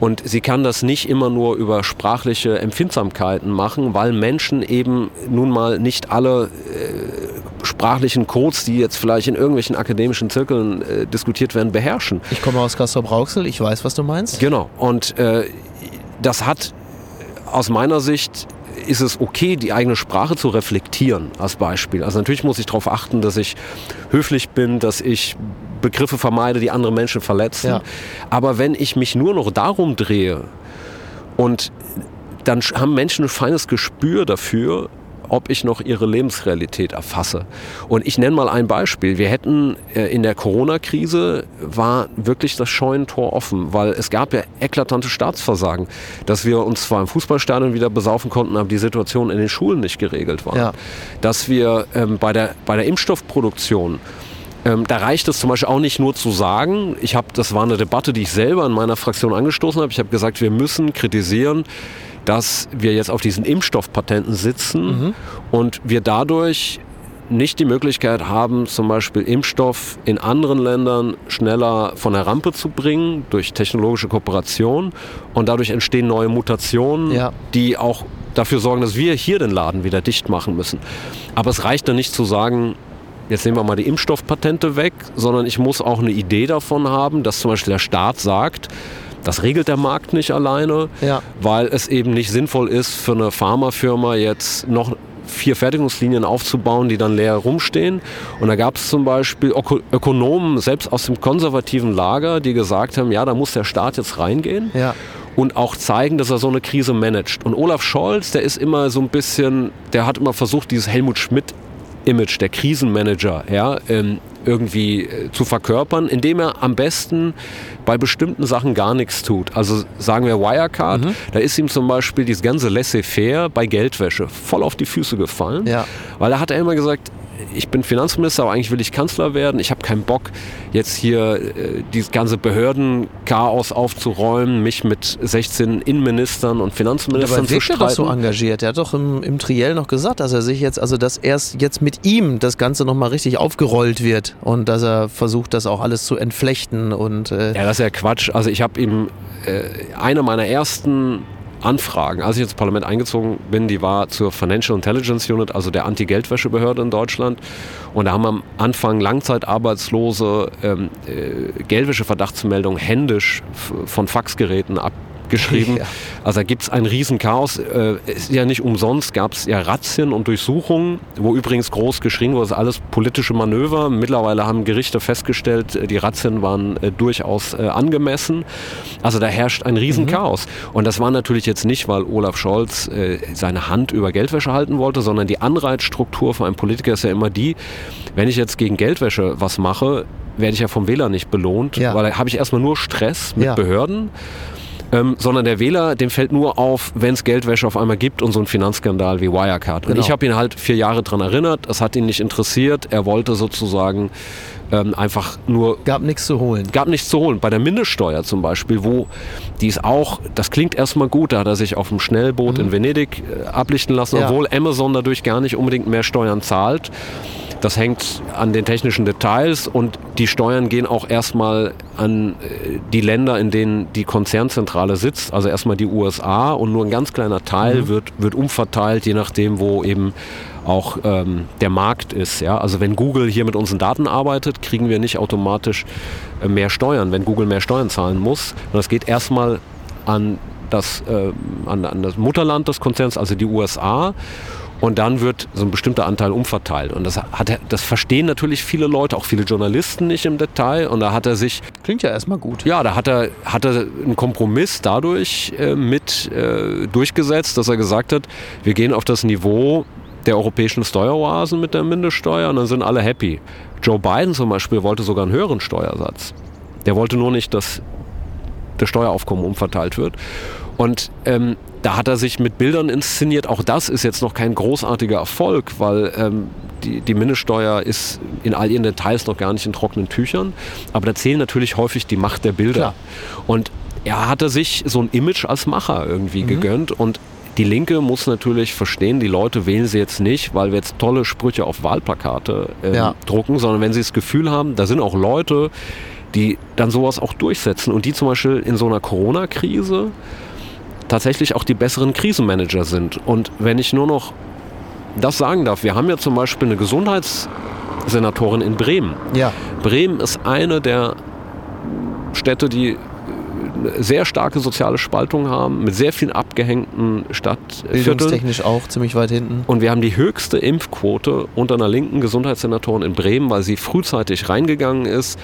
Und sie kann das nicht immer nur über sprachliche Empfindsamkeiten machen, weil Menschen eben nun mal nicht alle äh, sprachlichen Codes, die jetzt vielleicht in irgendwelchen akademischen Zirkeln äh, diskutiert werden, beherrschen. Ich komme aus Castrop-Rauxel, ich weiß, was du meinst. Genau. Und äh, das hat aus meiner Sicht ist es okay, die eigene Sprache zu reflektieren, als Beispiel. Also natürlich muss ich darauf achten, dass ich höflich bin, dass ich Begriffe vermeide, die andere Menschen verletzen. Ja. Aber wenn ich mich nur noch darum drehe und dann haben Menschen ein feines Gespür dafür, ob ich noch ihre Lebensrealität erfasse. Und ich nenne mal ein Beispiel. Wir hätten äh, in der Corona-Krise war wirklich das Scheunentor offen, weil es gab ja eklatante Staatsversagen, dass wir uns zwar im Fußballstadion wieder besaufen konnten, aber die Situation in den Schulen nicht geregelt war. Ja. Dass wir ähm, bei, der, bei der Impfstoffproduktion ähm, da reicht es zum Beispiel auch nicht nur zu sagen, ich habe, das war eine Debatte, die ich selber in meiner Fraktion angestoßen habe. Ich habe gesagt, wir müssen kritisieren, dass wir jetzt auf diesen Impfstoffpatenten sitzen und wir dadurch nicht die Möglichkeit haben, zum Beispiel Impfstoff in anderen Ländern schneller von der Rampe zu bringen durch technologische Kooperation und dadurch entstehen neue Mutationen, Ja. die auch dafür sorgen, dass wir hier den Laden wieder dicht machen müssen. Aber es reicht dann nicht zu sagen, jetzt nehmen wir mal die Impfstoffpatente weg, sondern ich muss auch eine Idee davon haben, dass zum Beispiel der Staat sagt, das regelt der Markt nicht alleine, Ja. weil es eben nicht sinnvoll ist für eine Pharmafirma jetzt noch vier Fertigungslinien aufzubauen, die dann leer rumstehen. Und da gab es zum Beispiel Öko Ökonomen, selbst aus dem konservativen Lager, die gesagt haben, ja, da muss der Staat jetzt reingehen Ja. und auch zeigen, dass er so eine Krise managt. Und Olaf Scholz, der ist immer so ein bisschen, der hat immer versucht, dieses Helmut Schmidt-Image, der Krisenmanager, ja, ähm, irgendwie äh, zu verkörpern, indem er am besten bei bestimmten Sachen gar nichts tut. Also sagen wir Wirecard, da ist ihm zum Beispiel dieses ganze Laissez-faire bei Geldwäsche voll auf die Füße gefallen, Ja. weil da hat er immer gesagt, ich bin Finanzminister, aber eigentlich will ich Kanzler werden. Ich habe keinen Bock, jetzt hier äh, dieses ganze Behördenchaos aufzuräumen, mich mit 16 Innenministern und Finanzministern Aber zu wirkt er doch so streiten. engagiert? Er hat doch im, im Triell noch gesagt, dass er sich jetzt, also dass erst jetzt mit ihm das Ganze nochmal richtig aufgerollt wird und dass er versucht, das auch alles zu entflechten und äh, Ja, das ist ja Quatsch. Also ich habe ihm äh, eine meiner ersten Anfragen, als ich ins Parlament eingezogen bin, die war zur Financial Intelligence Unit, also der Anti-Geldwäschebehörde in Deutschland. Und da haben am Anfang Langzeitarbeitslose ähm, äh, Geldwäscheverdachtsmeldungen händisch von Faxgeräten abgeschrieben. [laughs] Ja. Also da gibt es ein Riesenchaos. Äh, ist ja nicht umsonst, gab es ja Razzien und Durchsuchungen, wo übrigens groß geschrien wurde, das ist alles politische Manöver. Mittlerweile haben Gerichte festgestellt, äh, die Razzien waren äh, durchaus äh, angemessen. Also da herrscht ein Riesenchaos. Und das war natürlich jetzt nicht, weil Olaf Scholz seine Hand über Geldwäsche halten wollte, sondern die Anreizstruktur für einen Politiker ist ja immer die, wenn ich jetzt gegen Geldwäsche was mache, werde ich ja vom Wähler nicht belohnt, Ja. weil da habe ich erstmal nur Stress mit Ja. Behörden. Ähm, sondern der Wähler, dem fällt nur auf, wenn es Geldwäsche auf einmal gibt und so einen Finanzskandal wie Wirecard. Und Genau. ich habe ihn halt vier Jahre daran erinnert, es hat ihn nicht interessiert, er wollte sozusagen ähm, einfach nur gab nichts zu holen. gab nichts zu holen. Bei der Mindeststeuer zum Beispiel, wo die ist auch, das klingt erstmal gut, da hat er sich auf dem Schnellboot in Venedig äh, ablichten lassen, Mhm. Ja. obwohl Amazon dadurch gar nicht unbedingt mehr Steuern zahlt. Das hängt an den technischen Details und die Steuern gehen auch erstmal an äh, die Länder, in denen die Konzernzentrale sitzt, also erstmal die USA und nur ein ganz kleiner Teil Mhm. wird, wird umverteilt, je nachdem, wo eben auch ähm, der Markt ist. Ja? Also wenn Google hier mit unseren Daten arbeitet, kriegen wir nicht automatisch äh, mehr Steuern, wenn Google mehr Steuern zahlen muss. Und das geht erstmal an das, äh, an, an das Mutterland des Konzerns, also die USA. Und dann wird so ein bestimmter Anteil umverteilt. Und das, hat er, das verstehen natürlich viele Leute, auch viele Journalisten nicht im Detail. Und da hat er sich Klingt ja erstmal gut. ja, da hat er, hat er einen Kompromiss dadurch äh, mit äh, durchgesetzt, dass er gesagt hat, wir gehen auf das Niveau der europäischen Steueroasen mit der Mindeststeuer und dann sind alle happy. Joe Biden zum Beispiel wollte sogar einen höheren Steuersatz. Der wollte nur nicht, dass das Steueraufkommen umverteilt wird. Und ähm, da hat er sich mit Bildern inszeniert. Auch das ist jetzt noch kein großartiger Erfolg, weil ähm, die, die Mindeststeuer ist in all ihren Details noch gar nicht in trockenen Tüchern. Aber da zählen natürlich häufig die Macht der Bilder. Klar. Und er hatte sich so ein Image als Macher irgendwie Mhm. gegönnt. Und die Linke muss natürlich verstehen, die Leute wählen sie jetzt nicht, weil wir jetzt tolle Sprüche auf Wahlplakate ähm, Ja. drucken, sondern wenn sie das Gefühl haben, da sind auch Leute, die dann sowas auch durchsetzen und die zum Beispiel in so einer Corona-Krise tatsächlich auch die besseren Krisenmanager sind. Und wenn ich nur noch das sagen darf, wir haben ja zum Beispiel eine Gesundheitssenatorin in Bremen. Ja. Bremen ist eine der Städte, die sehr starke soziale Spaltung haben, mit sehr vielen abgehängten Stadtvierteln. Bildungstechnisch auch ziemlich weit hinten. Und wir haben die höchste Impfquote unter einer linken Gesundheitssenatorin in Bremen, weil sie frühzeitig reingegangen ist.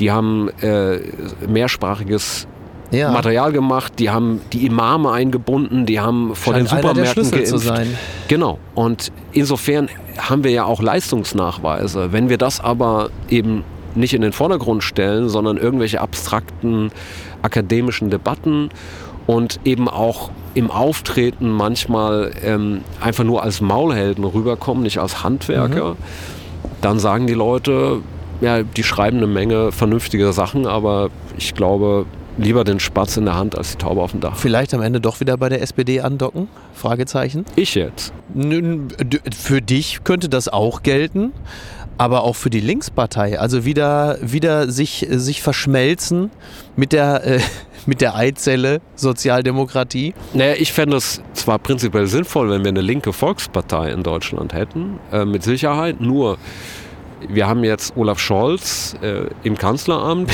Die haben äh, mehrsprachiges Ja. Material gemacht, die haben die Imame eingebunden, die haben vor Scheint den Supermärkten Schlüssel zu geimpft. sein. Genau. Und insofern haben wir ja auch Leistungsnachweise. Wenn wir das aber eben nicht in den Vordergrund stellen, sondern irgendwelche abstrakten akademischen Debatten und eben auch im Auftreten manchmal ähm, einfach nur als Maulhelden rüberkommen, nicht als Handwerker, Mhm. dann sagen die Leute, ja, die schreiben eine Menge vernünftige Sachen, aber ich glaube, lieber den Spatz in der Hand als die Taube auf dem Dach. Vielleicht am Ende doch wieder bei der SPD andocken? Fragezeichen. Ich jetzt. Für dich könnte das auch gelten, aber auch für die Linkspartei. Also wieder, wieder sich, sich verschmelzen mit der, äh, [laughs] mit der Eizelle Sozialdemokratie. Naja, ich fände es zwar prinzipiell sinnvoll, wenn wir eine linke Volkspartei in Deutschland hätten, äh, mit Sicherheit, nur wir haben jetzt Olaf Scholz äh, im Kanzleramt.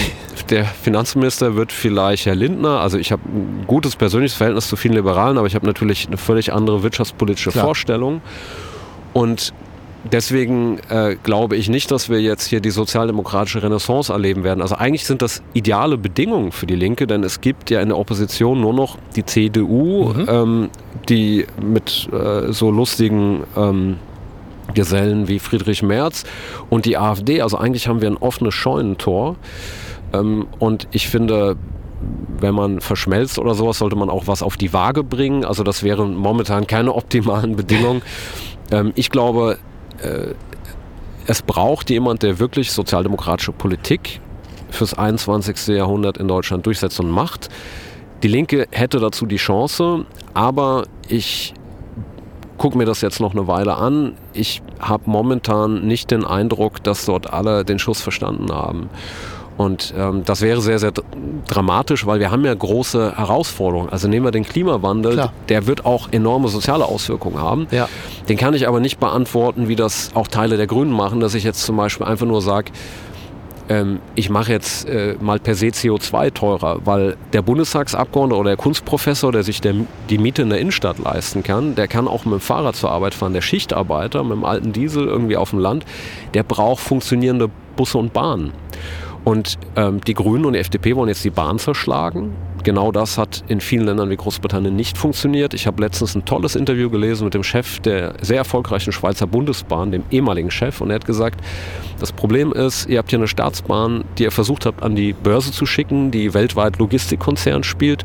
Der Finanzminister wird vielleicht Herr Lindner. Also ich habe ein gutes persönliches Verhältnis zu vielen Liberalen, aber ich habe natürlich eine völlig andere wirtschaftspolitische Klar. Vorstellung. Und deswegen äh, glaube ich nicht, dass wir jetzt hier die sozialdemokratische Renaissance erleben werden. Also eigentlich sind das ideale Bedingungen für die Linke, denn es gibt ja in der Opposition nur noch die CDU, ähm, die mit äh, so lustigen ähm, Gesellen wie Friedrich Merz und die AfD. Also eigentlich haben wir ein offenes Scheunentor. Ähm, und ich finde, wenn man verschmelzt oder sowas, sollte man auch was auf die Waage bringen. Also das wären momentan keine optimalen [laughs] Bedingungen. Ähm, ich glaube, äh, es braucht jemand, der wirklich sozialdemokratische Politik fürs 21. Jahrhundert in Deutschland durchsetzt und macht. Die Linke hätte dazu die Chance, aber ich gucke mir das jetzt noch eine Weile an. Ich habe momentan nicht den Eindruck, dass dort alle den Schuss verstanden haben. Und ähm, das wäre sehr, sehr dr- dramatisch, weil wir haben ja große Herausforderungen. Also nehmen wir den Klimawandel, Klar. der wird auch enorme soziale Auswirkungen haben. Ja. Den kann ich aber nicht beantworten, wie das auch Teile der Grünen machen, dass ich jetzt zum Beispiel einfach nur sage, ähm, ich mache jetzt äh, mal per se CO2 teurer, weil der Bundestagsabgeordnete oder der Kunstprofessor, der sich der, die Miete in der Innenstadt leisten kann, der kann auch mit dem Fahrrad zur Arbeit fahren. Der Schichtarbeiter mit dem alten Diesel irgendwie auf dem Land, der braucht funktionierende Busse und Bahnen. Und ähm, die Grünen und die FDP wollen jetzt die Bahn zerschlagen. Genau das hat in vielen Ländern wie Großbritannien nicht funktioniert. Ich habe letztens ein tolles Interview gelesen mit dem Chef der sehr erfolgreichen Schweizer Bundesbahn, dem ehemaligen Chef, und er hat gesagt, das Problem ist, ihr habt hier eine Staatsbahn, die ihr versucht habt an die Börse zu schicken, die weltweit Logistikkonzern spielt.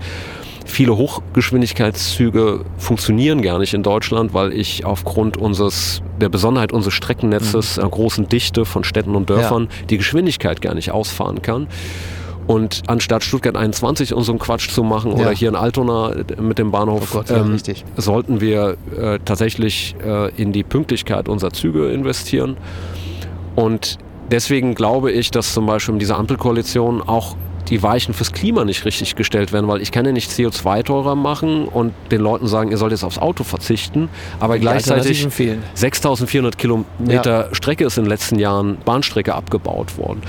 Viele Hochgeschwindigkeitszüge funktionieren gar nicht in Deutschland, weil ich aufgrund unseres, der Besonderheit unseres Streckennetzes, einer großen Dichte von Städten und Dörfern, die Geschwindigkeit gar nicht ausfahren kann. Und anstatt Stuttgart 21 und so einen Quatsch zu machen Ja. oder hier in Altona mit dem Bahnhof, Oh Gott, ja, richtig. sollten wir äh, tatsächlich äh, in die Pünktlichkeit unserer Züge investieren. Und deswegen glaube ich, dass zum Beispiel in dieser Ampelkoalition auch die Weichen fürs Klima nicht richtig gestellt werden, weil ich kann ja nicht CO2 teurer machen und den Leuten sagen, ihr sollt jetzt aufs Auto verzichten, aber Die gleichzeitig Alternativen fehlen. 6400 Kilometer Strecke ist in den letzten Jahren Bahnstrecke abgebaut worden.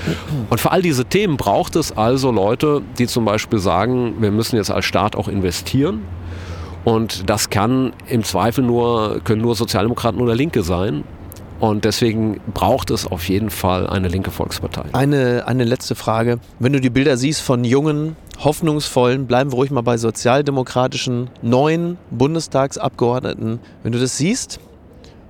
Und für all diese Themen braucht es also Leute, die zum Beispiel sagen, wir müssen jetzt als Staat auch investieren. Und das kann im Zweifel nur, können nur Sozialdemokraten oder Linke sein. Und deswegen braucht es auf jeden Fall eine linke Volkspartei. Eine, eine letzte Frage. Wenn du die Bilder siehst von jungen, hoffnungsvollen, bleiben wir ruhig mal bei sozialdemokratischen neuen Bundestagsabgeordneten. Wenn du das siehst,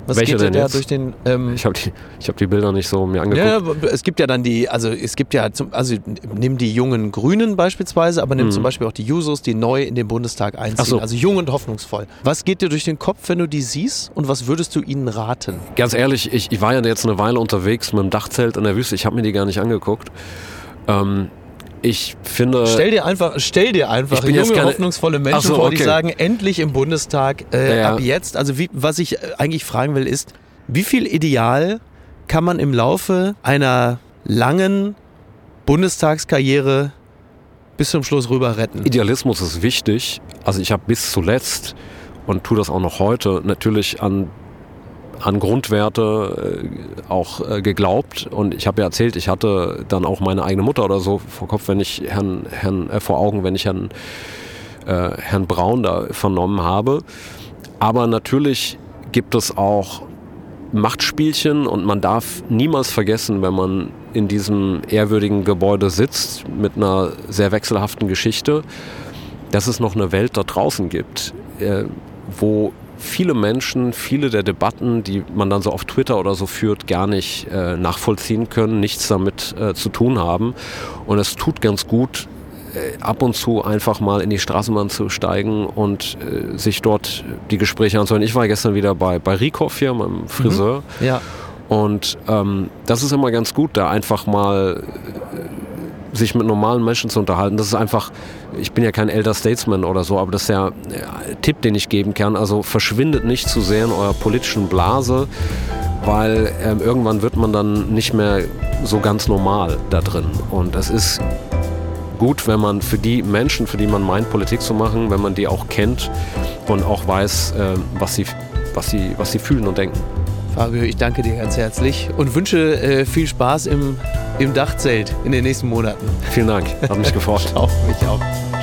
was Welche geht denn da jetzt? durch den... Ähm, Ich habe die, ich hab die Bilder nicht so mir angeguckt. ja, es gibt ja dann die, also es gibt ja, zum, also nimm die jungen Grünen beispielsweise, aber nimm Mhm. zum Beispiel auch die Jusos, die neu in den Bundestag einziehen. So. Also jung und hoffnungsvoll. Was geht dir durch den Kopf, wenn du die siehst und was würdest du ihnen raten? Ganz ehrlich, ich, ich war ja jetzt eine Weile unterwegs mit dem Dachzelt in der Wüste. Ich habe mir die gar nicht angeguckt. Ähm, ich finde. Stell dir einfach, stell dir einfach Ich bin junge, jetzt keine- hoffnungsvolle Menschen so, vor, die okay. sagen, endlich im Bundestag äh, Ja. ab jetzt. Also wie, was ich äh, eigentlich fragen will, ist, wie viel Ideal kann man im Laufe einer langen Bundestagskarriere bis zum Schluss rüber retten? Idealismus ist wichtig. Also ich habe bis zuletzt und tue das auch noch heute natürlich an an Grundwerte äh, auch äh, geglaubt. Und ich habe ja erzählt, ich hatte dann auch meine eigene Mutter oder so vor Kopf, wenn ich Herrn, Herrn äh, vor Augen, wenn ich Herrn, äh, Herrn Braun da vernommen habe. Aber natürlich gibt es auch Machtspielchen und man darf niemals vergessen, wenn man in diesem ehrwürdigen Gebäude sitzt mit einer sehr wechselhaften Geschichte, dass es noch eine Welt da draußen gibt, äh, wo viele Menschen, viele der Debatten, die man dann so auf Twitter oder so führt, gar nicht äh, nachvollziehen können, nichts damit äh, zu tun haben. Und es tut ganz gut, äh, ab und zu einfach mal in die Straßenbahn zu steigen und äh, sich dort die Gespräche anzuhören. Ich war gestern wieder bei, bei Rikoff hier, meinem Friseur. Mhm. Ja. Und ähm, das ist immer ganz gut, da einfach mal sich mit normalen Menschen zu unterhalten. Das ist einfach, ich bin ja kein Elder Statesman oder so, aber das ist der äh, Tipp, den ich geben kann. Also verschwindet nicht zu sehr in eurer politischen Blase, weil ähm, irgendwann wird man dann nicht mehr so ganz normal da drin. Und es ist gut, wenn man für die Menschen, für die man meint, Politik zu machen, wenn man die auch kennt und auch weiß, äh, was, sie, was, sie, was sie fühlen und denken. Fabio, ich danke dir ganz herzlich und wünsche äh, viel Spaß im, im Dachzelt in den nächsten Monaten. Vielen Dank, hat mich gefreut. [laughs] Ciao, mich auch.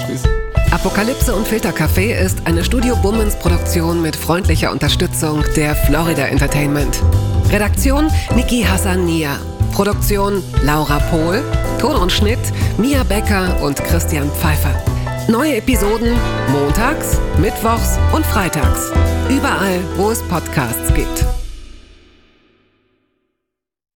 Tschüss. Apokalypse und Filtercafé ist eine Studio Bummens Produktion mit freundlicher Unterstützung der Florida Entertainment. Redaktion Niki Hassania. Produktion Laura Pohl. Ton und Schnitt Mia Becker und Christian Pfeiffer. Neue Episoden montags, mittwochs und freitags. Überall, wo es Podcasts gibt.